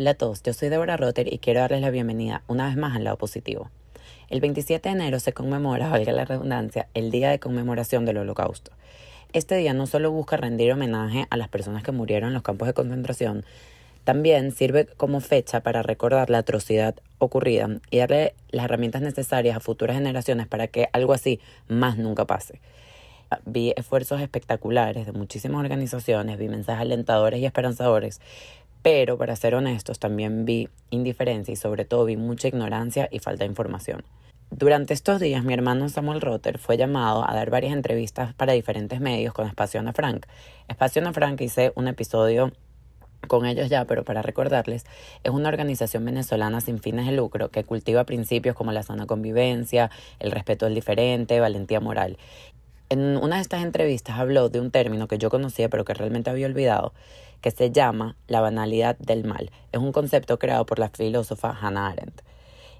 Hola a todos, yo soy Deborah Rotter y quiero darles la bienvenida una vez más al lado positivo. El 27 de enero se conmemora, valga la redundancia, el Día de Conmemoración del Holocausto. Este día no solo busca rendir homenaje a las personas que murieron en los campos de concentración, también sirve como fecha para recordar la atrocidad ocurrida y darle las herramientas necesarias a futuras generaciones para que algo así más nunca pase. Vi esfuerzos espectaculares de muchísimas organizaciones, vi mensajes alentadores y esperanzadores, pero para ser honestos también vi indiferencia y sobre todo vi mucha ignorancia y falta de información. Durante estos días mi hermano Samuel Rotter fue llamado a dar varias entrevistas para diferentes medios con Espacio Ana Frank. Espacio Ana Frank hice un episodio con ellos ya, pero para recordarles, es una organización venezolana sin fines de lucro que cultiva principios como la sana convivencia, el respeto al diferente, valentía moral. En una de estas entrevistas habló de un término que yo conocía pero que realmente había olvidado, que se llama la banalidad del mal. Es un concepto creado por la filósofa Hannah Arendt.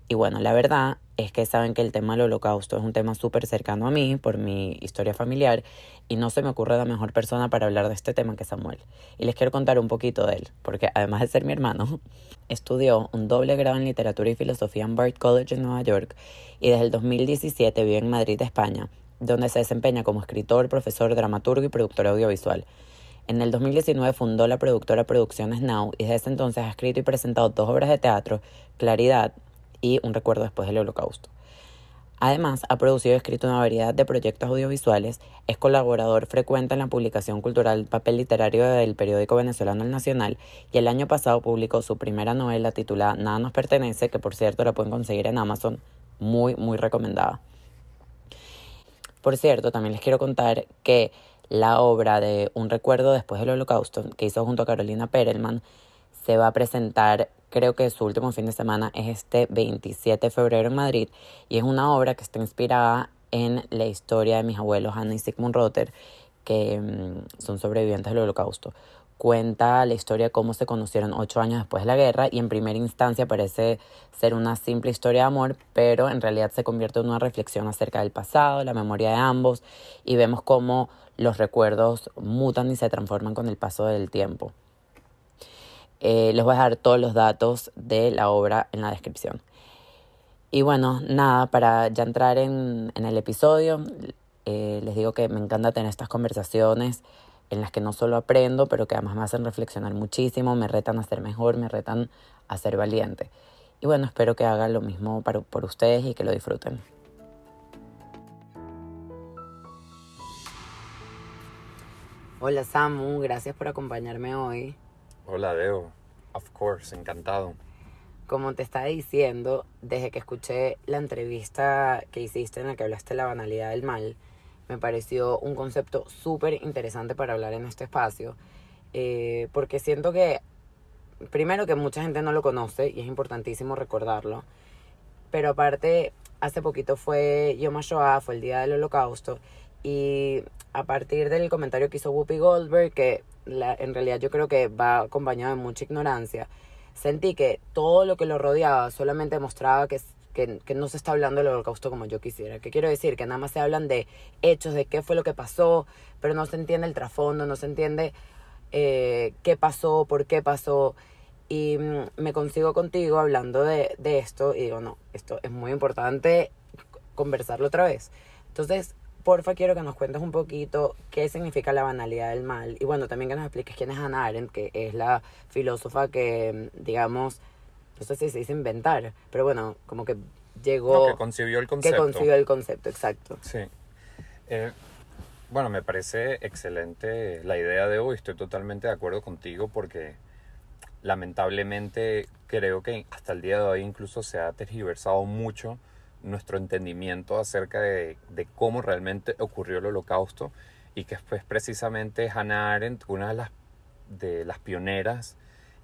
Y bueno, la verdad es que saben que el tema del holocausto es un tema súper cercano a mí por mi historia familiar y no se me ocurre la mejor persona para hablar de este tema que Samuel. Y les quiero contar un poquito de él, porque además de ser mi hermano, estudió un doble grado en literatura y filosofía en Bard College en Nueva York y desde el 2017 vive en Madrid, España, donde se desempeña como escritor, profesor, dramaturgo y productor audiovisual. En el 2019 fundó la productora Producciones Now y desde ese entonces ha escrito y presentado dos obras de teatro, Claridad y Un recuerdo después del Holocausto. Además, ha producido y escrito una variedad de proyectos audiovisuales, es colaborador frecuente en la publicación cultural Papel Literario del periódico venezolano El Nacional y el año pasado publicó su primera novela titulada Nada nos pertenece, que por cierto la pueden conseguir en Amazon, muy, muy recomendada. Por cierto, también les quiero contar que la obra de Un recuerdo después del holocausto que hizo junto a Carolina Perelman se va a presentar, creo que su último fin de semana es este 27 de febrero en Madrid y es una obra que está inspirada en la historia de mis abuelos Anna y Sigmund Rotter, que mm, son sobrevivientes del holocausto cuenta la historia de cómo se conocieron ocho años después de la guerra y en primera instancia parece ser una simple historia de amor, pero en realidad se convierte en una reflexión acerca del pasado, la memoria de ambos y vemos cómo los recuerdos mutan y se transforman con el paso del tiempo. Eh, les voy a dejar todos los datos de la obra en la descripción. Y bueno, nada, para ya entrar en, el episodio, eh, les digo que me encanta tener estas conversaciones en las que no solo aprendo, pero que además me hacen reflexionar muchísimo, me retan a ser mejor, me retan a ser valiente. Y bueno, espero que hagan lo mismo para, por ustedes y que lo disfruten. Hola Samu, gracias por acompañarme hoy. Hola Deo, of course, encantado. Como te estaba diciendo, desde que escuché la entrevista que hiciste en la que hablaste de la banalidad del mal, me pareció un concepto súper interesante para hablar en este espacio, eh, porque siento que, primero que mucha gente no lo conoce y es importantísimo recordarlo, pero aparte, hace poquito fue Yom HaShoah, fue el día del holocausto, y a partir del comentario que hizo Whoopi Goldberg, que en realidad yo creo que va acompañado de mucha ignorancia, sentí que todo lo que lo rodeaba solamente mostraba que que, no se está hablando del holocausto como yo quisiera. ¿Qué quiero decir? Que nada más se hablan de hechos, de qué fue lo que pasó, pero no se entiende el trasfondo, no se entiende eh, qué pasó, por qué pasó. Y mm, me consigo contigo hablando de, de esto y digo, no, esto es muy importante conversarlo otra vez. Entonces, porfa, quiero que nos cuentes un poquito qué significa la banalidad del mal. Y bueno, también que nos expliques quién es Hannah Arendt, que es la filósofa que, mm, digamos, no sé si se dice inventar, pero bueno, como que llegó... que concibió el concepto. Que concibió el concepto, exacto. Sí. Eh, bueno, me parece excelente la idea de hoy, estoy totalmente de acuerdo contigo porque lamentablemente creo que hasta el día de hoy incluso se ha tergiversado mucho nuestro entendimiento acerca de, de cómo realmente ocurrió el holocausto y que fue precisamente Hannah Arendt una de las, de las pioneras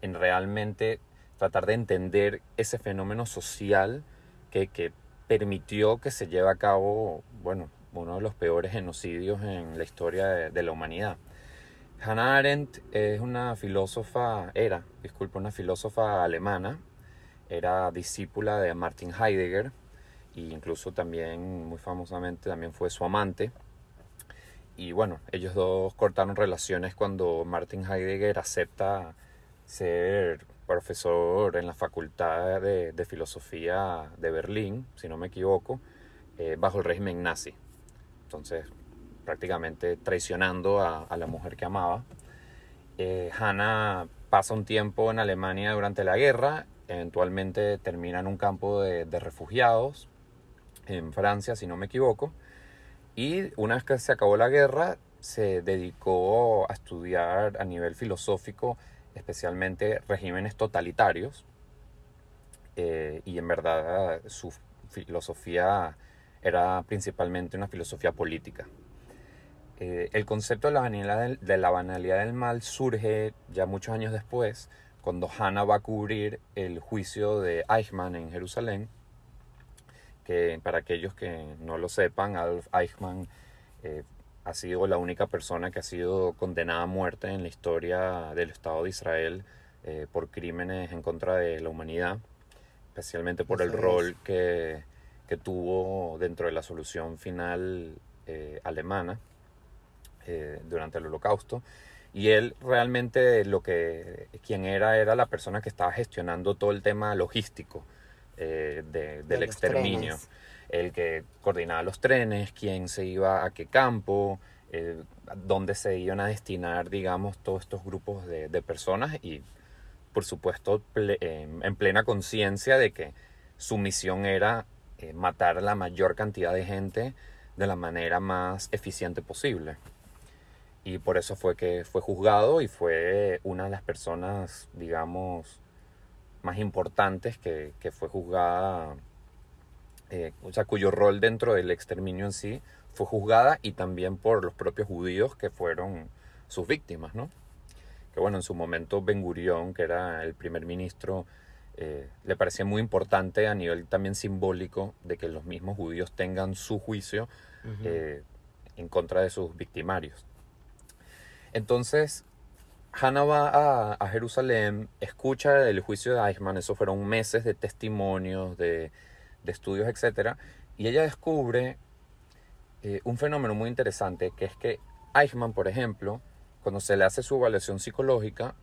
en realmente tratar de entender ese fenómeno social que, que permitió que se lleve a cabo, bueno, uno de los peores genocidios en la historia de, la humanidad. Hannah Arendt es una filósofa, era, disculpe, una filósofa alemana, era discípula de Martin Heidegger e incluso también, muy famosamente, también fue su amante. Y bueno, ellos dos cortaron relaciones cuando Martin Heidegger acepta ser profesor en la Facultad de, de Filosofía de Berlín, si no me equivoco, eh, bajo el régimen nazi. Entonces, prácticamente traicionando a, a la mujer que amaba. Eh, Hannah pasa un tiempo en Alemania durante la guerra, eventualmente termina en un campo de, de refugiados en Francia, si no me equivoco, y una vez que se acabó la guerra, se dedicó a estudiar a nivel filosófico, especialmente regímenes totalitarios, eh, y en verdad su filosofía era principalmente una filosofía política. Eh, el concepto de la, banalidad del, de la banalidad del mal surge ya muchos años después, cuando Hannah va a cubrir el juicio de Eichmann en Jerusalén, que para aquellos que no lo sepan, Adolf Eichmann eh, ha sido la única persona que ha sido condenada a muerte en la historia del Estado de Israel eh, por crímenes en contra de la humanidad, especialmente por el rol que, que tuvo dentro de la solución final eh, alemana eh, durante el holocausto. Y él realmente lo que, quien era, era la persona que estaba gestionando todo el tema logístico eh, de- del los exterminio. trenes. El que coordinaba los trenes, quién se iba a qué campo, eh, dónde se iban a destinar, digamos, todos estos grupos de, personas y, por supuesto, eh, en plena conciencia de que su misión era eh, matar la mayor cantidad de gente de la manera más eficiente posible. Y por eso fue que fue juzgado y fue una de las personas, digamos, más importantes que fue juzgada, eh, o sea, cuyo rol dentro del exterminio en sí fue juzgada y también por los propios judíos que fueron sus víctimas, ¿no? Que bueno, en su momento Ben Gurión, que era el primer ministro, eh, le parecía muy importante a nivel también simbólico de que los mismos judíos tengan su juicio eh, en contra de sus victimarios. Entonces, Hannah va a, a Jerusalén, escucha el juicio de Eichmann, eso fueron meses de testimonios, de, de estudios, etc. Y ella descubre eh, un fenómeno muy interesante, que es que Eichmann, por ejemplo, cuando se le hace su evaluación psicológica,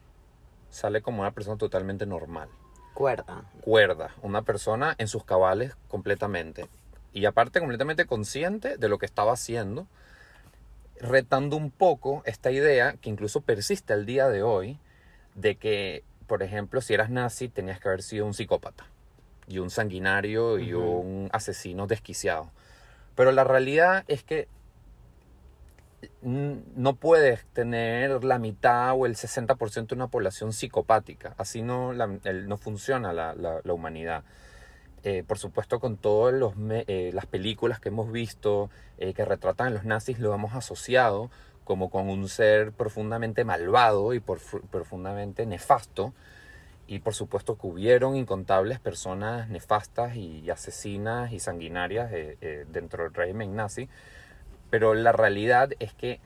sale como una persona totalmente normal Cuerda. cuerda, una persona en sus cabales completamente. Y aparte completamente consciente de lo que estaba haciendo, retando un poco esta idea que incluso persiste al día de hoy, de que, por ejemplo, si eras nazi tenías que haber sido un psicópata, y un sanguinario, y un asesino desquiciado. Pero la realidad es que no puedes tener la mitad o el 60% de una población psicopática. Así no, la- el- no funciona la, la- la humanidad. Eh, por supuesto, con todas eh, las películas que hemos visto eh, que retratan a los nazis, lo hemos asociado como con un ser profundamente malvado y por- profundamente nefasto. Y por supuesto que hubieron incontables personas nefastas y asesinas y sanguinarias eh, eh, dentro del régimen nazi. Pero la realidad es que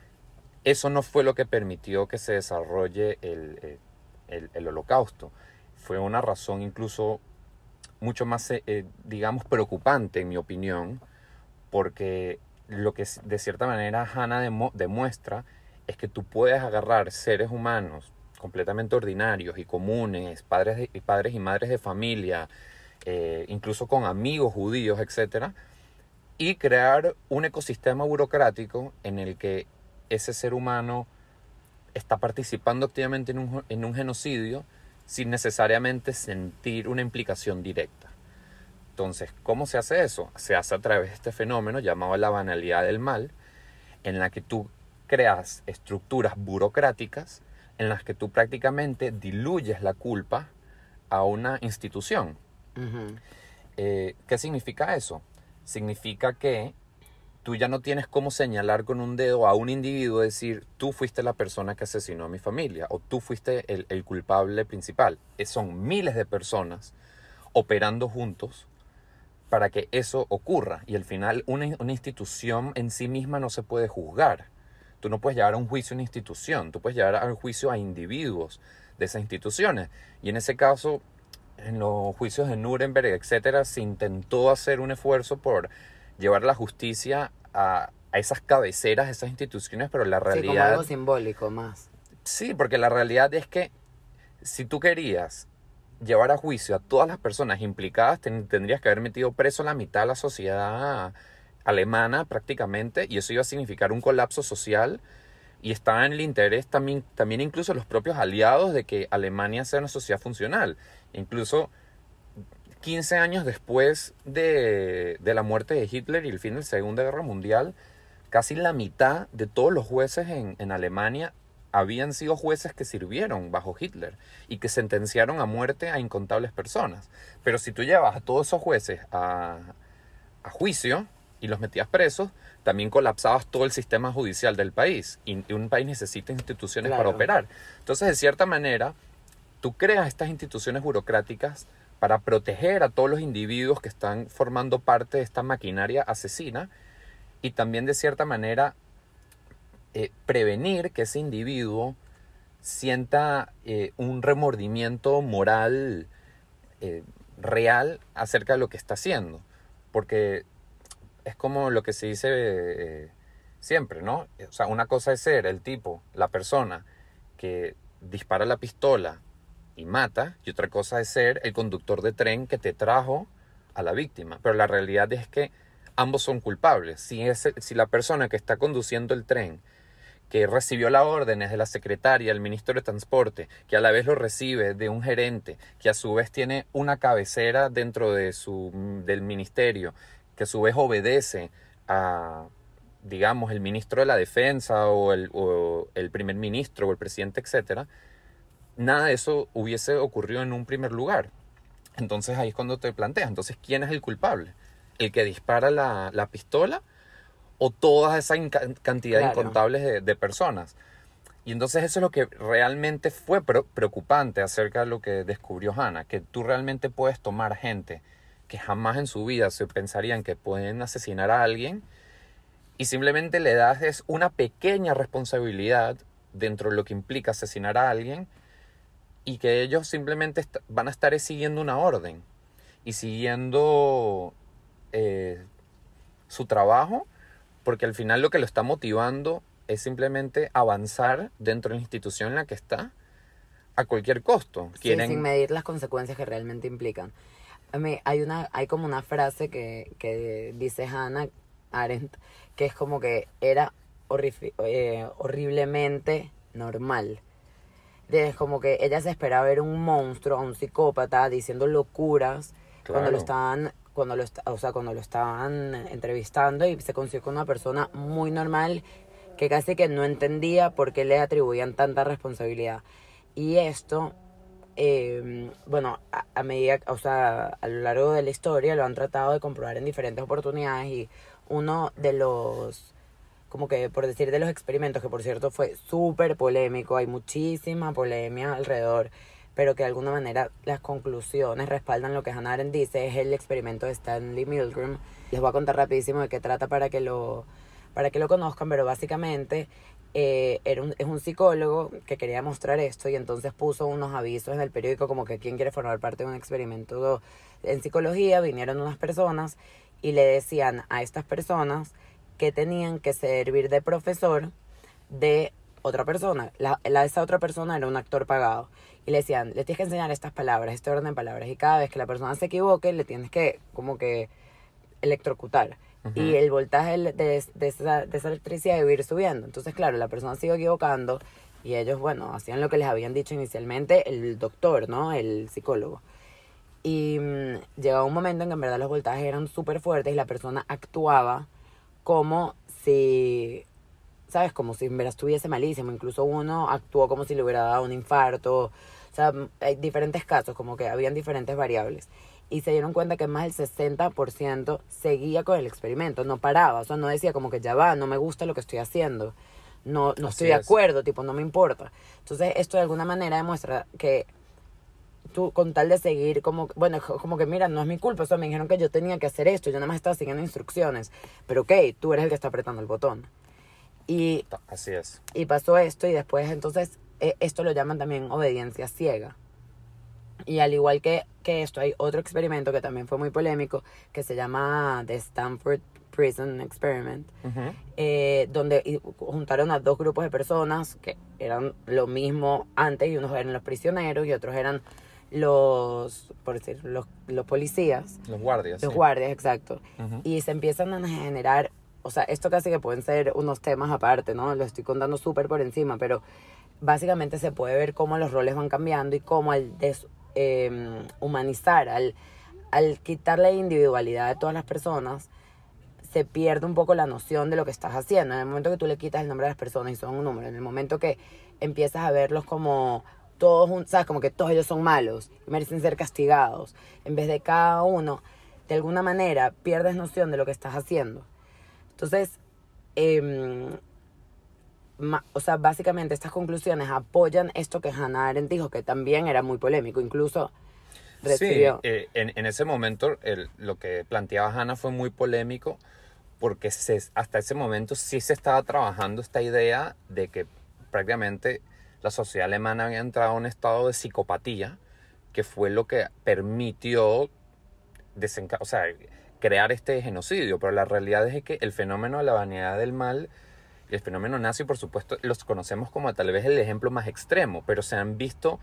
eso no fue lo que permitió que se desarrolle el, eh, el- holocausto. Fue una razón incluso mucho más, digamos, preocupante, en mi opinión, porque lo que de cierta manera Hannah demuestra es que tú puedes agarrar seres humanos completamente ordinarios y comunes, padres, padres y madres de familia, eh, incluso con amigos judíos, etcétera, y crear un ecosistema burocrático en el que ese ser humano está participando activamente en un, en un genocidio sin necesariamente sentir una implicación directa. Entonces, ¿cómo se hace eso? Se hace a través de este fenómeno llamado la banalidad del mal, en la que tú creas estructuras burocráticas en las que tú prácticamente diluyes la culpa a una institución. Eh, ¿Qué significa eso? Significa que tú ya no tienes cómo señalar con un dedo a un individuo, decir, tú fuiste la persona que asesinó a mi familia o tú fuiste el, el culpable principal. Eh, Son miles de personas operando juntos para que eso ocurra. Y al final una, una institución en sí misma no se puede juzgar. Tú no puedes llevar a un juicio a una institución, tú puedes llevar a un juicio a individuos de esas instituciones. Y en ese caso, en los juicios de Nuremberg, etcétera, se intentó hacer un esfuerzo por llevar la justicia a, a esas cabeceras de esas instituciones, pero la Sí, como realidad... algo simbólico más. Sí, porque la realidad es que si tú querías llevar a juicio a todas las personas implicadas, tendrías que haber metido preso la mitad de la sociedad alemana prácticamente, y eso iba a significar un colapso social. Y estaba en el interés también, también incluso los propios aliados de que Alemania sea una sociedad funcional. Incluso 15 años después de, de la muerte de Hitler y el fin de la Segunda Guerra Mundial, casi la mitad de todos los jueces en, en Alemania habían sido jueces que sirvieron bajo Hitler y que sentenciaron a muerte a incontables personas. Pero si tú llevas a todos esos jueces a, a juicio y los metías presos, también colapsabas todo el sistema judicial del país y un país necesita instituciones para operar. Entonces, de cierta manera, tú creas estas instituciones burocráticas para proteger a todos los individuos que están formando parte de esta maquinaria asesina y también de cierta manera eh, prevenir que ese individuo sienta eh, un remordimiento moral eh, real acerca de lo que está haciendo. Porque es como lo que se dice siempre, ¿no? O sea, una cosa es ser el tipo, la persona que dispara la pistola y mata, y otra cosa es ser el conductor de tren que te trajo a la víctima. Pero la realidad es que ambos son culpables. Si, es, si la persona que está conduciendo el tren que recibió las órdenes de la secretaria, el ministro de Transporte, que a la vez lo recibe de un gerente, que a su vez tiene una cabecera dentro de su, del ministerio, que a su vez obedece a, digamos, el ministro de la Defensa o el, o el primer ministro o el presidente, etc., nada de eso hubiese ocurrido en un primer lugar. Entonces ahí es cuando te planteas, entonces, ¿quién es el culpable? ¿El que dispara la, la pistola? o toda esa cantidad incontable de, personas. Y entonces eso es lo que realmente fue preocupante acerca de lo que descubrió Hannah, que tú realmente puedes tomar gente que jamás en su vida se pensarían que pueden asesinar a alguien y simplemente le das una pequeña responsabilidad dentro de lo que implica asesinar a alguien y que ellos simplemente van a estar siguiendo una orden y siguiendo eh, su trabajo porque al final lo que lo está motivando es simplemente avanzar dentro de la institución en la que está a cualquier costo. Quieren... sin medir las consecuencias que realmente implican. Hay, una, hay como una frase que, que dice Hannah Arendt, que es como que era eh, horriblemente normal. Es como que ella se esperaba ver un monstruo, a un psicópata diciendo locuras cuando lo estaban cuando lo, o sea, cuando lo estaban entrevistando y se consiguió con una persona muy normal que casi que no entendía por qué le atribuían tanta responsabilidad. Y esto, em, bueno, a, medida, o sea, a lo largo de la historia lo han tratado de comprobar en diferentes oportunidades y uno de los, como que por decir de los experimentos, que por cierto fue súper polémico, hay muchísima polemia alrededor pero que de alguna manera las conclusiones respaldan lo que Hannah Arendt dice, es el experimento de Stanley Milgram. Les voy a contar rapidísimo de qué trata para que lo, para que lo conozcan, pero básicamente eh, era un, es un psicólogo que quería mostrar esto y entonces puso unos avisos en el periódico como que quien quiere formar parte de un experimento en psicología, vinieron unas personas y le decían a estas personas que tenían que servir de profesor de otra persona. La, esa otra persona era un actor pagado y le decían, le tienes que enseñar estas palabras, este orden de palabras, y cada vez que la persona se equivoque, le tienes que como que electrocutar. Y el voltaje de, de, esa, de esa electricidad iba a ir subiendo. Entonces, claro, la persona se iba equivocando y ellos, bueno, hacían lo que les habían dicho inicialmente el doctor, ¿no? El psicólogo. Y mm, llegaba un momento en que en verdad los voltajes eran súper fuertes y la persona actuaba como si ¿sabes? Como si en verdad estuviese malísimo. Incluso uno actuó como si le hubiera dado un infarto. O sea, hay diferentes casos, como que habían diferentes variables. Y se dieron cuenta que más del 60% seguía con el experimento, no paraba. O sea, no decía como que ya va, no me gusta lo que estoy haciendo. No, no estoy de acuerdo, tipo, no me importa. Entonces, esto de alguna manera demuestra que tú, con tal de seguir, como, bueno, como que mira, no es mi culpa, o sea, me dijeron que yo tenía que hacer esto, yo nada más estaba siguiendo instrucciones. Pero ok, tú eres el que está apretando el botón. Y, Así es. Y pasó esto y después entonces eh, esto lo llaman también obediencia ciega. Y al igual que, que esto, hay otro experimento que también fue muy polémico, que se llama The Stanford Prison Experiment, eh, donde juntaron a dos grupos de personas que eran lo mismo antes, y unos eran los prisioneros y otros eran los, por decir, los, los policías, Los guardias. los sí. guardias, exacto, y se empiezan a generar, o sea, esto casi que pueden ser unos temas aparte, ¿no? Lo estoy contando súper por encima, pero básicamente se puede ver cómo los roles van cambiando y cómo al deshumanizar, al, al quitar la individualidad de todas las personas, se pierde un poco la noción de lo que estás haciendo. En el momento que tú le quitas el nombre a las personas y son un número, en el momento que empiezas a verlos como todos, un- ¿sabes? Como que todos ellos son malos y merecen ser castigados, en vez de cada uno, de alguna manera pierdes noción de lo que estás haciendo. Entonces, em, o sea, básicamente estas conclusiones apoyan esto que Hannah Arendt dijo, que también era muy polémico, incluso recibió... Sí, eh, en, en ese momento lo que planteaba Hannah fue muy polémico porque hasta ese momento sí se estaba trabajando esta idea de que prácticamente la sociedad alemana había entrado a un estado de psicopatía que fue lo que permitió crear este genocidio. Pero la realidad es que el fenómeno de la vanidad del mal el fenómeno nazi, por supuesto, los conocemos como tal vez el ejemplo más extremo, pero se han visto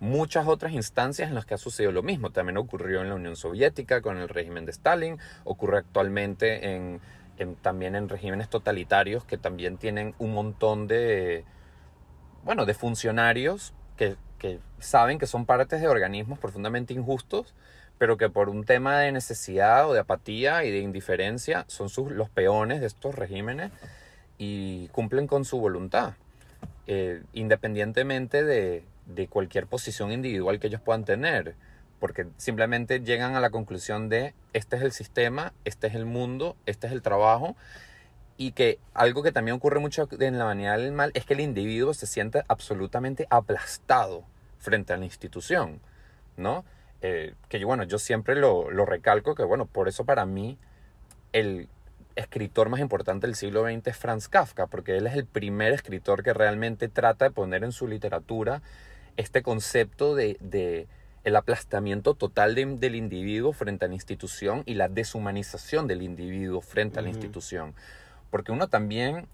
muchas otras instancias en las que ha sucedido lo mismo. También ocurrió en la Unión Soviética con el régimen de Stalin, ocurre actualmente en, en- también en regímenes totalitarios que también tienen un montón de, bueno, de funcionarios que, saben que son partes de organismos profundamente injustos, pero que por un tema de necesidad o de apatía y de indiferencia son los peones de estos regímenes y cumplen con su voluntad, eh, independientemente de, de cualquier posición individual que ellos puedan tener, porque simplemente llegan a la conclusión de este es el sistema, este es el mundo, este es el trabajo, y que algo que también ocurre mucho en la vanidad del mal es que el individuo se siente absolutamente aplastado frente a la institución, ¿no? Eh, que yo, bueno, yo siempre lo, lo recalco, que bueno, por eso para mí el escritor más importante del siglo XX es Franz Kafka, porque él es el primer escritor que realmente trata de poner en su literatura este concepto de, de el aplastamiento total de- del individuo frente a la institución y la deshumanización del individuo frente a la institución. Porque uno también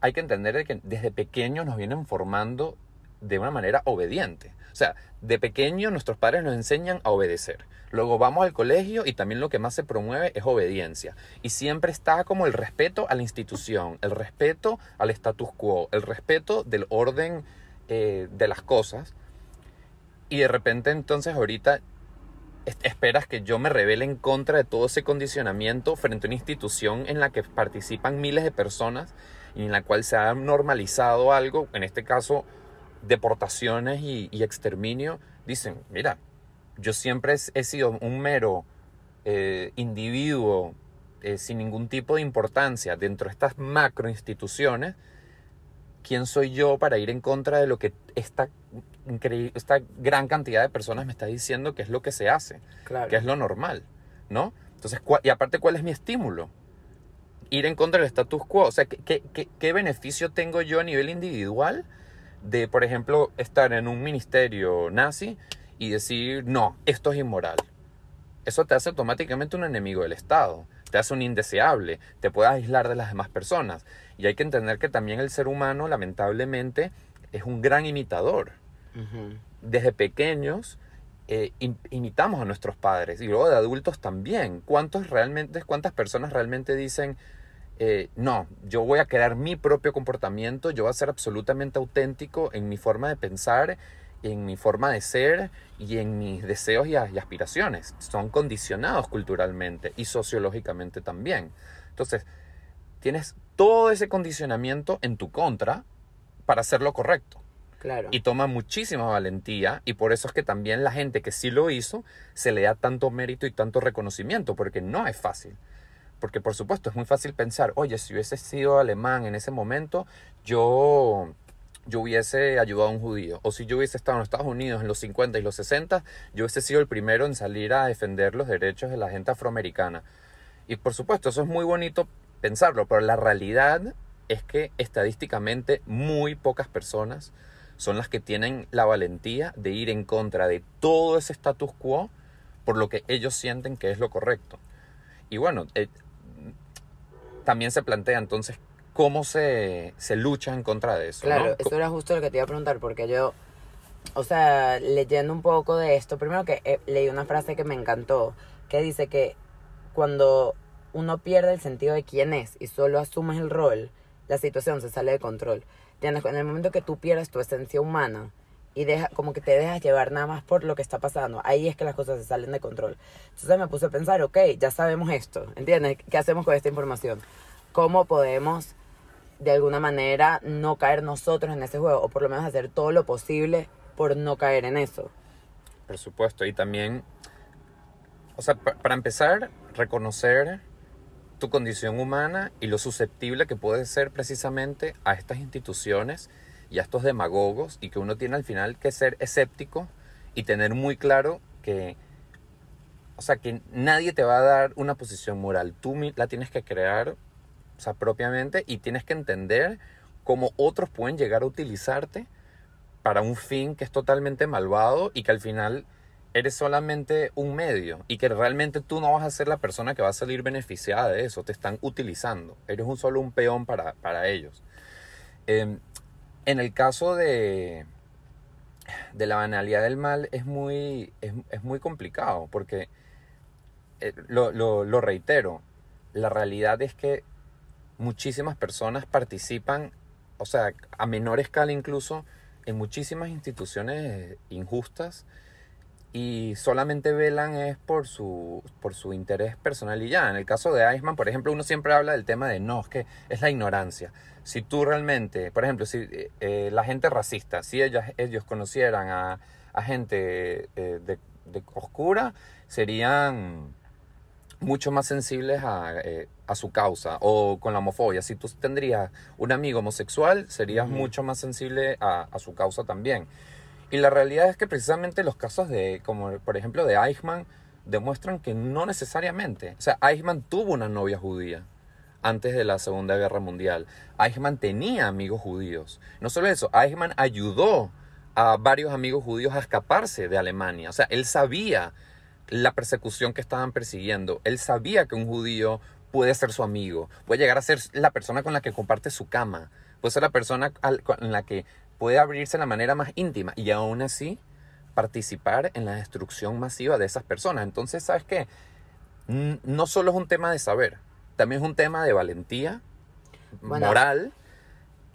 hay que entender de que desde pequeño nos vienen formando de una manera obediente. O sea, de pequeño nuestros padres nos enseñan a obedecer. Luego vamos al colegio y también lo que más se promueve es obediencia. Y siempre está como el respeto a la institución, el respeto al status quo, el respeto del orden eh, de las cosas. Y de repente entonces ahorita es- esperas que yo me revele en contra de todo ese condicionamiento frente a una institución en la que participan miles de personas y en la cual se ha normalizado algo, en este caso deportaciones y, y exterminio, dicen, mira, yo siempre he, sido un mero eh, individuo eh, sin ningún tipo de importancia dentro de estas macro instituciones, ¿quién soy yo para ir en contra de lo que esta, esta gran cantidad de personas me está diciendo que es lo que se hace? claro. que es lo normal, ¿no? Entonces, ¿cuál- y aparte, ¿cuál es mi estímulo? Ir en contra del status quo. O sea, ¿qué, qué, qué- qué beneficio tengo yo a nivel individual de, por ejemplo, estar en un ministerio nazi y decir, no, esto es inmoral? Eso te hace automáticamente un enemigo del Estado, te hace un indeseable, te puede aislar de las demás personas. Y hay que entender que también el ser humano, lamentablemente, es un gran imitador desde pequeños eh, im- imitamos a nuestros padres y luego de adultos también. ¿Cuántos realmente, cuántas personas realmente dicen, eh, no, yo voy a crear mi propio comportamiento, yo voy a ser absolutamente auténtico en mi forma de pensar, en mi forma de ser y en mis deseos y, y aspiraciones? Son condicionados culturalmente y sociológicamente también. Entonces, tienes todo ese condicionamiento en tu contra para hacer lo correcto Claro. y toma muchísima valentía y por eso es que también la gente que sí lo hizo se le da tanto mérito y tanto reconocimiento porque no es fácil. Porque por supuesto es muy fácil pensar, oye, si hubiese sido alemán en ese momento, yo, yo hubiese ayudado a un judío. O si yo hubiese estado en Estados Unidos en los 50 y los 60, yo hubiese sido el primero en salir a defender los derechos de la gente afroamericana. Y por supuesto, eso es muy bonito pensarlo, pero la realidad es que estadísticamente muy pocas personas son las que tienen la valentía de ir en contra de todo ese status quo por lo que ellos sienten que es lo correcto. Y bueno, eh, también se plantea entonces cómo se, se lucha en contra de eso. Claro, ¿no? eso era justo lo que te iba a preguntar, porque yo o sea, leyendo un poco de esto, primero que eh, leí una frase que me encantó, que dice que cuando uno pierde el sentido de quién es y solo asumes el rol, la situación se sale de control. En el momento que tú pierdes tu esencia humana y deja, como que te dejas llevar nada más por lo que está pasando, ahí es que las cosas se salen de control. Entonces me puse a pensar, ok, ya sabemos esto, ¿entiendes? ¿Qué hacemos con esta información? ¿Cómo podemos de alguna manera no caer nosotros en ese juego o por lo menos hacer todo lo posible por no caer en eso? Por supuesto, y también, o sea, para empezar, reconocer tu condición humana y lo susceptible que puede ser precisamente a estas instituciones y a estos demagogos y que uno tiene al final que ser escéptico y tener muy claro que, o sea, que nadie te va a dar una posición moral, tú la tienes que crear, o sea, propiamente y tienes que entender cómo otros pueden llegar a utilizarte para un fin que es totalmente malvado y que al final eres solamente un medio y que realmente tú no vas a ser la persona que va a salir beneficiada de eso, te están utilizando, eres un solo un peón para, para ellos. Em, en el caso de, de la banalidad del mal es muy, es, es muy complicado porque, eh, lo, lo, reitero, la realidad es que muchísimas personas participan, o sea, a menor escala incluso, en muchísimas instituciones injustas y solamente velan es por su, por su interés personal y ya. En el caso de Eichmann, por ejemplo, uno siempre habla del tema de no, es que es la ignorancia. Si tú realmente, por ejemplo, si eh, la gente racista, si ellos, ellos conocieran a, a gente eh, de, de, oscura, serían mucho más sensibles a, eh, a, su causa o con la homofobia. Si tú tendrías un amigo homosexual, serías mucho más sensible a, a su causa también. Y la realidad es que precisamente los casos de, como por ejemplo de Eichmann, demuestran que no necesariamente. O sea, Eichmann tuvo una novia judía antes de la Segunda Guerra Mundial. Eichmann tenía amigos judíos. No solo eso, Eichmann ayudó a varios amigos judíos a escaparse de Alemania. O sea, él sabía la persecución que estaban persiguiendo. Él sabía que un judío puede ser su amigo, puede llegar a ser la persona con la que comparte su cama, puede ser la persona en la que puede abrirse de la manera más íntima y aún así participar en la destrucción masiva de esas personas. Entonces, ¿sabes qué? No solo es un tema de saber, también es un tema de valentía, moral,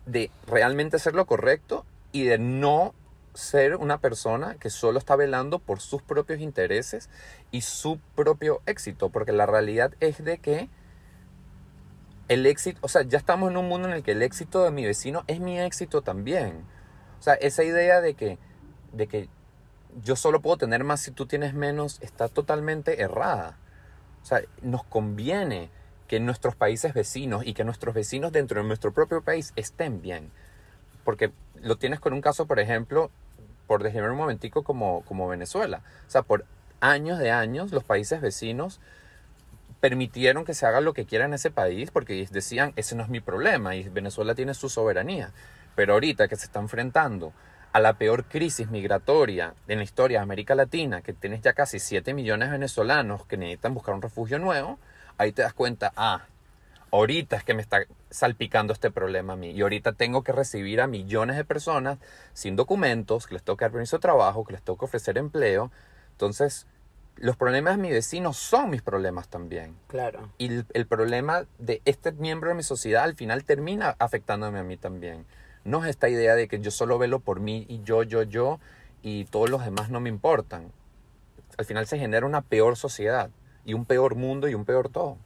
de realmente hacer lo correcto y de no ser una persona que solo está velando por sus propios intereses y su propio éxito, porque la realidad es de que el éxito, o sea, ya estamos en un mundo en el que el éxito de mi vecino es mi éxito también. O sea, esa idea de que, de que yo solo puedo tener más si tú tienes menos está totalmente errada. O sea, nos conviene que nuestros países vecinos y que nuestros vecinos dentro de nuestro propio país estén bien. Porque lo tienes con un caso, por ejemplo, por decirlo un momentico, como, como Venezuela. O sea, por años de años los países vecinos permitieron que se haga lo que quiera en ese país porque decían, ese no es mi problema y Venezuela tiene su soberanía. Pero ahorita que se está enfrentando a la peor crisis migratoria en la historia de América Latina, que tienes ya casi 7 millones de venezolanos que necesitan buscar un refugio nuevo, ahí te das cuenta, ah, ahorita es que me está salpicando este problema a mí. Y ahorita tengo que recibir a millones de personas sin documentos, que les tengo que dar permiso de trabajo, que les tengo que ofrecer empleo. Entonces, los problemas de mi vecino son mis problemas también. Claro. Y el, problema de este miembro de mi sociedad al final termina afectándome a mí también. No es esta idea de que yo solo velo por mí y yo, yo, yo y todos los demás no me importan. Al final se genera una peor sociedad y un peor mundo y un peor todo.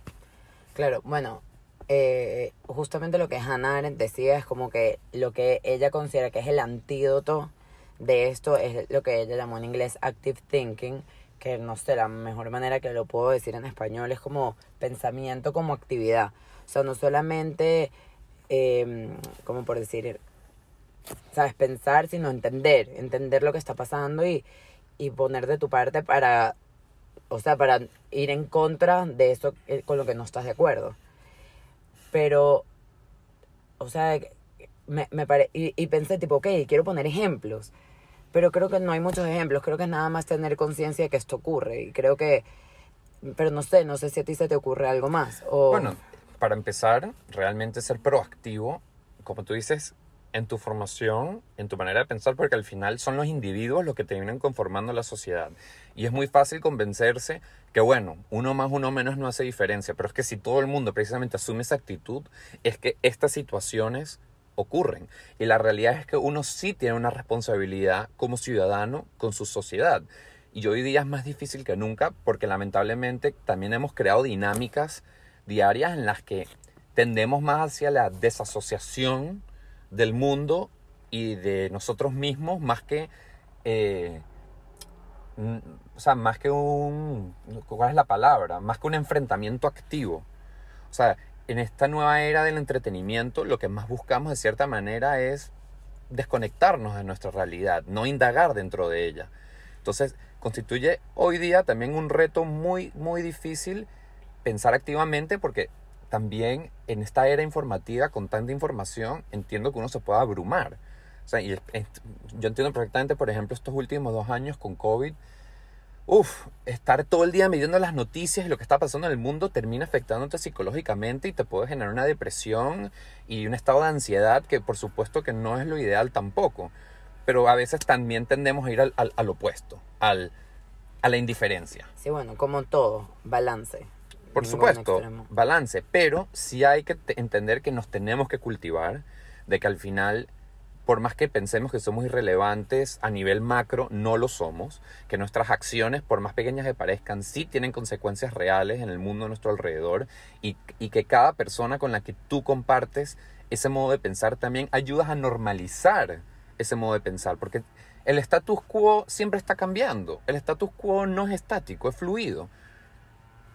Claro, bueno, eh, justamente lo que Hannah Arendt decía es como que lo que ella considera que es el antídoto de esto es lo que ella llamó en inglés active thinking, que no sé, la mejor manera que lo puedo decir en español es como pensamiento como actividad. O sea, no solamente, eh, como por decir, sabes, pensar, sino entender, entender lo que está pasando y, y poner de tu parte para, o sea, para ir en contra de eso eh, con lo que no estás de acuerdo. Pero, o sea, me, me pare y, y pensé tipo, ok, quiero poner ejemplos pero creo que no hay muchos ejemplos, creo que es nada más tener conciencia de que esto ocurre y creo que, pero no sé, no sé si a ti se te ocurre algo más. O... Bueno, para empezar, realmente ser proactivo, como tú dices, en tu formación, en tu manera de pensar, porque al final son los individuos los que terminan conformando la sociedad. Y es muy fácil convencerse que, bueno, uno más, uno menos no hace diferencia, pero es que si todo el mundo precisamente asume esa actitud, es que estas situaciones ocurren. Y la realidad es que uno sí tiene una responsabilidad como ciudadano con su sociedad. Y hoy día es más difícil que nunca porque lamentablemente también hemos creado dinámicas diarias en las que tendemos más hacia la desasociación del mundo y de nosotros mismos más que eh, o sea, más que un ¿cuál es la palabra? más que un enfrentamiento activo o sea, en esta nueva era del entretenimiento lo que más buscamos de cierta manera es desconectarnos de nuestra realidad, no indagar dentro de ella. Entonces, constituye hoy día también un reto muy, muy difícil pensar activamente porque también en esta era informativa con tanta información entiendo que uno se puede abrumar. O sea, yo entiendo perfectamente, por ejemplo, estos últimos dos años con COVID, Uf, estar todo el día midiendo las noticias y lo que está pasando en el mundo termina afectándote psicológicamente y te puede generar una depresión y un estado de ansiedad que por supuesto que no es lo ideal tampoco. Pero a veces también tendemos a ir al, al, opuesto, al, a la indiferencia. Sí, bueno, como todo, balance. Por supuesto, balance, pero sí hay que entender que nos tenemos que cultivar, de que al final por más que pensemos que somos irrelevantes a nivel macro, no lo somos, que nuestras acciones, por más pequeñas que parezcan, sí tienen consecuencias reales en el mundo a nuestro alrededor y, y que cada persona con la que tú compartes ese modo de pensar también ayudas a normalizar ese modo de pensar, porque el status quo siempre está cambiando, el status quo no es estático, es fluido.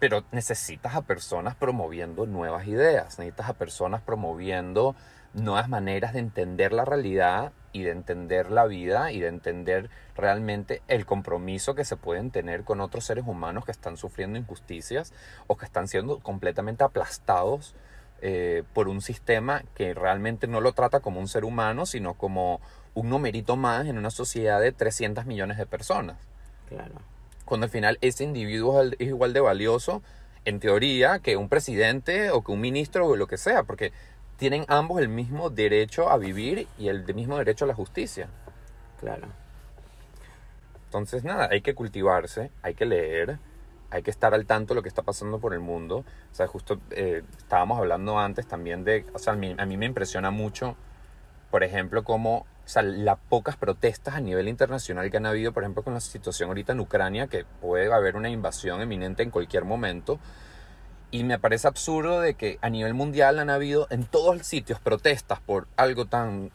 Pero necesitas a personas promoviendo nuevas ideas, necesitas a personas promoviendo nuevas maneras de entender la realidad y de entender la vida y de entender realmente el compromiso que se pueden tener con otros seres humanos que están sufriendo injusticias o que están siendo completamente aplastados eh, por un sistema que realmente no lo trata como un ser humano, sino como un numerito más en una sociedad de 300 millones de personas. Claro. Cuando al final ese individuo es igual de valioso, en teoría, que un presidente o que un ministro o lo que sea, porque tienen ambos el mismo derecho a vivir y el mismo derecho a la justicia. Claro. Entonces, nada, hay que cultivarse, hay que leer, hay que estar al tanto de lo que está pasando por el mundo. O sea, justo eh, estábamos hablando antes también de, o sea, a mí, a mí me impresiona mucho, por ejemplo, cómo, o sea, las pocas protestas a nivel internacional que han habido, por ejemplo, con la situación ahorita en Ucrania, que puede haber una invasión eminente en cualquier momento. Y me parece absurdo de que a nivel mundial han habido en todos los sitios protestas por algo tan,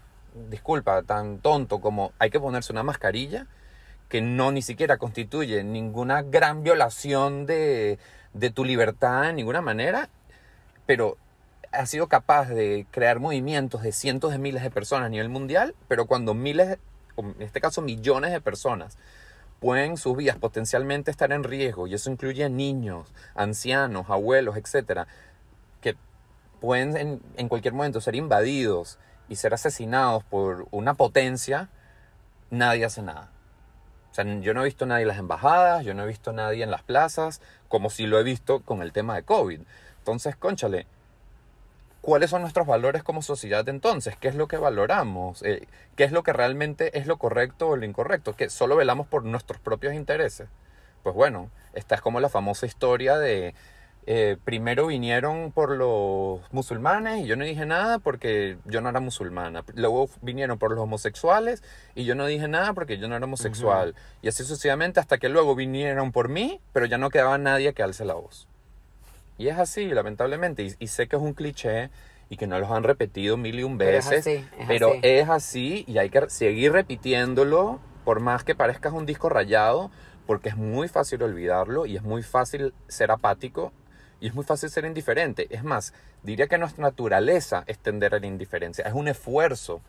disculpa, tan tonto como hay que ponerse una mascarilla, que no ni siquiera constituye ninguna gran violación de, de tu libertad en ninguna manera, pero ha sido capaz de crear movimientos de cientos de miles de personas a nivel mundial, pero cuando miles, en este caso millones de personas, pueden sus vidas potencialmente estar en riesgo, y eso incluye niños, ancianos, abuelos, etcétera, que pueden en, cualquier momento ser invadidos y ser asesinados por una potencia, nadie hace nada. O sea, yo no he visto nadie en las embajadas, yo no he visto nadie en las plazas, como si lo he visto con el tema de COVID. Entonces, conchale, ¿Cuáles son nuestros valores como sociedad entonces? ¿Qué es lo que valoramos? Eh, ¿Qué es lo que realmente es lo correcto o lo incorrecto? ¿Que solo velamos por nuestros propios intereses? Pues bueno, esta es como la famosa historia de eh, primero vinieron por los musulmanes y yo no dije nada porque yo no era musulmana. Luego vinieron por los homosexuales y yo no dije nada porque yo no era homosexual. Y así sucesivamente hasta que luego vinieron por mí, pero ya no quedaba nadie que alce la voz. Y es así, lamentablemente. Y, sé que es un cliché y que no los han repetido mil y un veces. Pero, es, así. y hay que seguir repitiéndolo por más que parezcas un disco rayado, porque es muy fácil olvidarlo y es muy fácil ser apático y es muy fácil ser indiferente. Es más, diría que nuestra naturaleza es tender a la indiferencia. Es un esfuerzo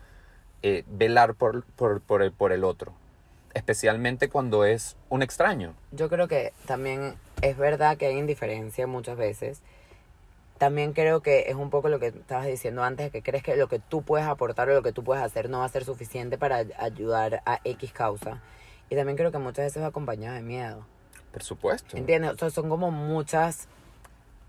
eh, velar por, por, por, el, por el otro especialmente cuando es un extraño. Yo creo que también es verdad que hay indiferencia muchas veces. También creo que es un poco lo que estabas diciendo antes, que crees que lo que tú puedes aportar o lo que tú puedes hacer no va a ser suficiente para ayudar a X causa. Y también creo que muchas veces va acompañado de miedo. Por supuesto. ¿Entiendes? O sea, son como muchas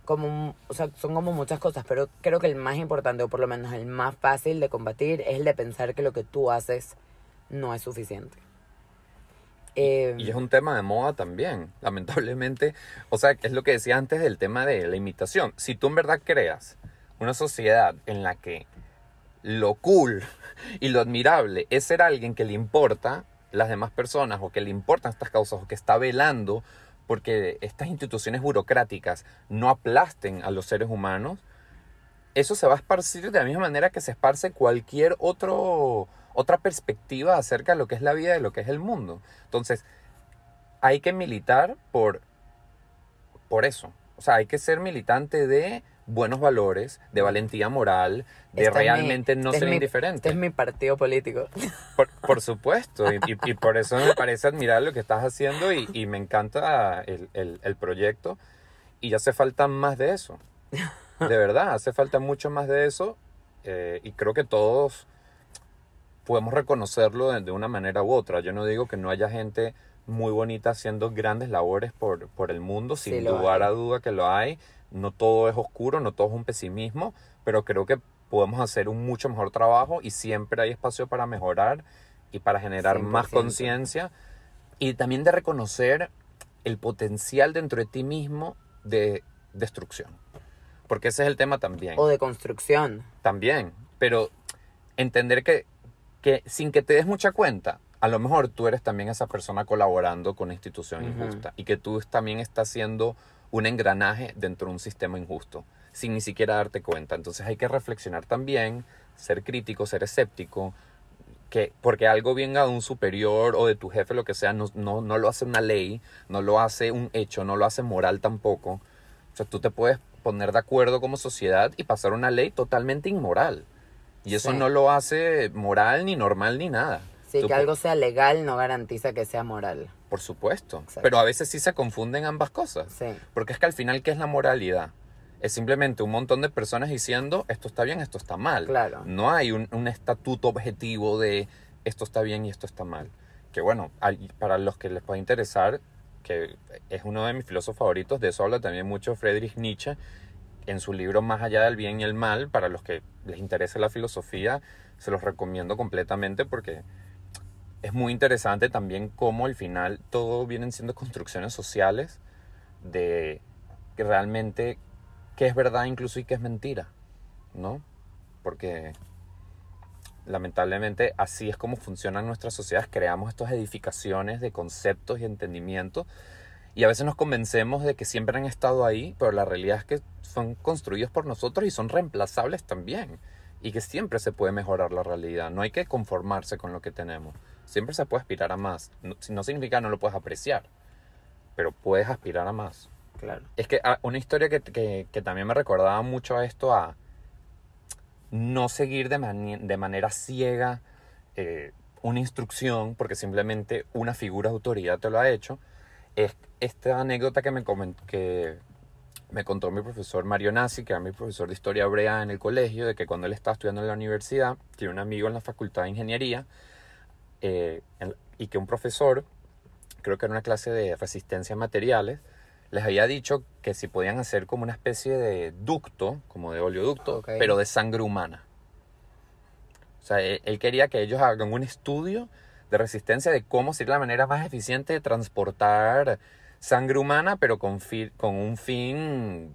como, o sea, son como muchas cosas, pero creo que el más importante, o por lo menos el más fácil de combatir, es el de pensar que lo que tú haces no es suficiente. Eh, Y es un tema de moda también, lamentablemente. O sea, es lo que decía antes del tema de la imitación. Si tú en verdad creas una sociedad en la que lo cool y lo admirable es ser alguien que le importa las demás personas o que le importan estas causas o que está velando porque estas instituciones burocráticas no aplasten a los seres humanos, eso se va a esparcir de la misma manera que se esparce cualquier otro, otra perspectiva acerca de lo que es la vida y lo que es el mundo. Entonces, hay que militar por, por eso. O sea, hay que ser militante de buenos valores, de valentía moral, de Este mi- realmente no este es ser mi- indiferente. Este es mi partido político. Por, por supuesto, y, por eso me parece admirar lo que estás haciendo y, y me encanta el, el- el proyecto. Y hace falta más de eso. De verdad, hace falta mucho más de eso. eh, y creo que todos podemos reconocerlo de, de una manera u otra. Yo no digo que no haya gente muy bonita haciendo grandes labores por, por el mundo, Sí, sin lo lugar a duda que lo hay. No todo es oscuro, no todo es un pesimismo, pero creo que podemos hacer un mucho mejor trabajo y siempre hay espacio para mejorar y para generar más 100%. conciencia y también de reconocer el potencial dentro de ti mismo de destrucción. Porque ese es el tema también. O de construcción. También, pero entender que, que sin que te des mucha cuenta, a lo mejor tú eres también esa persona colaborando con una institución injusta y que tú también estás siendo un engranaje dentro de un sistema injusto, sin ni siquiera darte cuenta. Entonces hay que reflexionar también, ser crítico, ser escéptico, que porque algo venga de un superior o de tu jefe, lo que sea, no, no, no lo hace una ley, no lo hace un hecho, no lo hace moral tampoco. O sea, tú te puedes poner de acuerdo como sociedad y pasar una ley totalmente inmoral. Y eso Sí. no lo hace moral, ni normal, ni nada. Sí, Tú que algo sea legal no garantiza que sea moral. Por supuesto. Exacto. Pero a veces sí se confunden ambas cosas. Sí. Porque es que al final, ¿qué es la moralidad? Es simplemente un montón de personas diciendo esto está bien, esto está mal. Claro. No hay un, un estatuto objetivo de esto está bien y esto está mal. Que bueno, para los que les pueda interesar, que es uno de mis filósofos favoritos, de eso habla también mucho Friedrich Nietzsche en su libro Más allá del bien y el mal. Para los que les interese la filosofía, se los recomiendo completamente porque es muy interesante también cómo al final todo vienen siendo construcciones sociales de realmente qué es verdad incluso y qué es mentira, ¿no? Porque lamentablemente así es como funcionan nuestras sociedades, creamos estas edificaciones de conceptos y entendimientos y a veces nos convencemos de que siempre han estado ahí, pero la realidad es que son construidos por nosotros y son reemplazables también y que siempre se puede mejorar la realidad, no hay que conformarse con lo que tenemos, siempre se puede aspirar a más, no, no significa no lo puedes apreciar, pero puedes aspirar a más. Claro. Es que ah, una historia que, que- que también me recordaba mucho a esto, a no seguir de, mani- de manera ciega eh, una instrucción, porque simplemente una figura de autoridad te lo ha hecho, es esta anécdota que me, que me contó mi profesor Mario Nassi, que era mi profesor de historia hebrea en el colegio, de que cuando él estaba estudiando en la universidad, tiene un amigo en la facultad de ingeniería, eh, en- y que un profesor, creo que era una clase de resistencia a materiales, les había dicho que si podían hacer como una especie de ducto, como de oleoducto, pero de sangre humana. O sea, él, él quería que ellos hagan un estudio de resistencia de cómo sería la manera más eficiente de transportar sangre humana, pero con, con un fin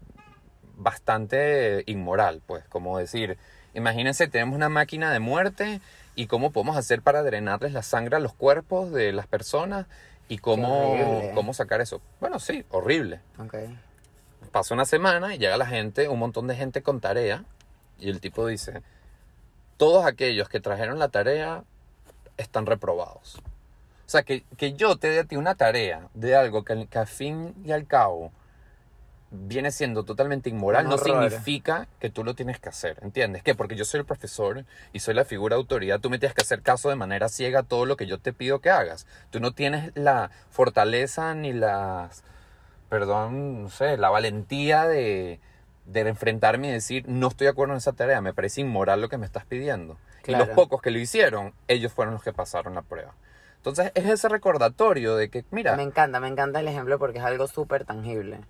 bastante inmoral, pues, como decir, imagínense, tenemos una máquina de muerte y cómo podemos hacer para drenarles la sangre a los cuerpos de las personas y cómo, cómo sacar eso. Bueno, sí, horrible. Pasa una semana y llega la gente, un montón de gente con tarea, y el tipo dice, todos aquellos que trajeron la tarea están reprobados. O sea, que, que yo te dé a ti una tarea de algo que, al- que fin y al cabo viene siendo totalmente inmoral, no significa que tú lo tienes que hacer, ¿entiendes? Que porque yo soy el profesor y soy la figura de autoridad, tú me tienes que hacer caso de manera ciega a todo lo que yo te pido que hagas. Tú no tienes la fortaleza ni las, perdón, no sé, la valentía de, de enfrentarme y decir, no estoy de acuerdo en esa tarea, me parece inmoral lo que me estás pidiendo. Y Claro. los pocos que lo hicieron, ellos fueron los que pasaron la prueba. Entonces es ese recordatorio de que, mira, Me encanta, me encanta el ejemplo porque es algo súper tangible.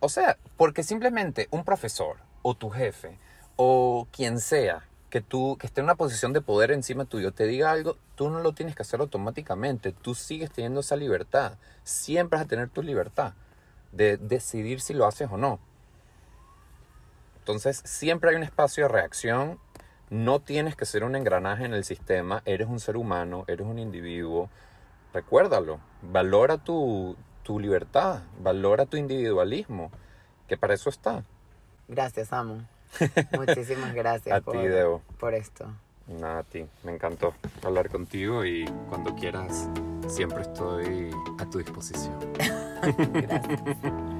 O sea, porque simplemente un profesor o tu jefe o quien sea que tú que esté en una posición de poder encima tuyo te diga algo, tú no lo tienes que hacer automáticamente. Tú sigues teniendo esa libertad. Siempre vas a tener tu libertad de decidir si lo haces o no. Entonces, siempre hay un espacio de reacción. No tienes que ser un engranaje en el sistema. Eres un ser humano, eres un individuo. Recuérdalo. Valora tu, tu libertad, valora tu individualismo, que para eso está. Gracias, Amo. Muchísimas gracias a por, ti, Debo. por esto. Nada, a ti. Me encantó hablar contigo y cuando quieras siempre estoy a tu disposición. gracias.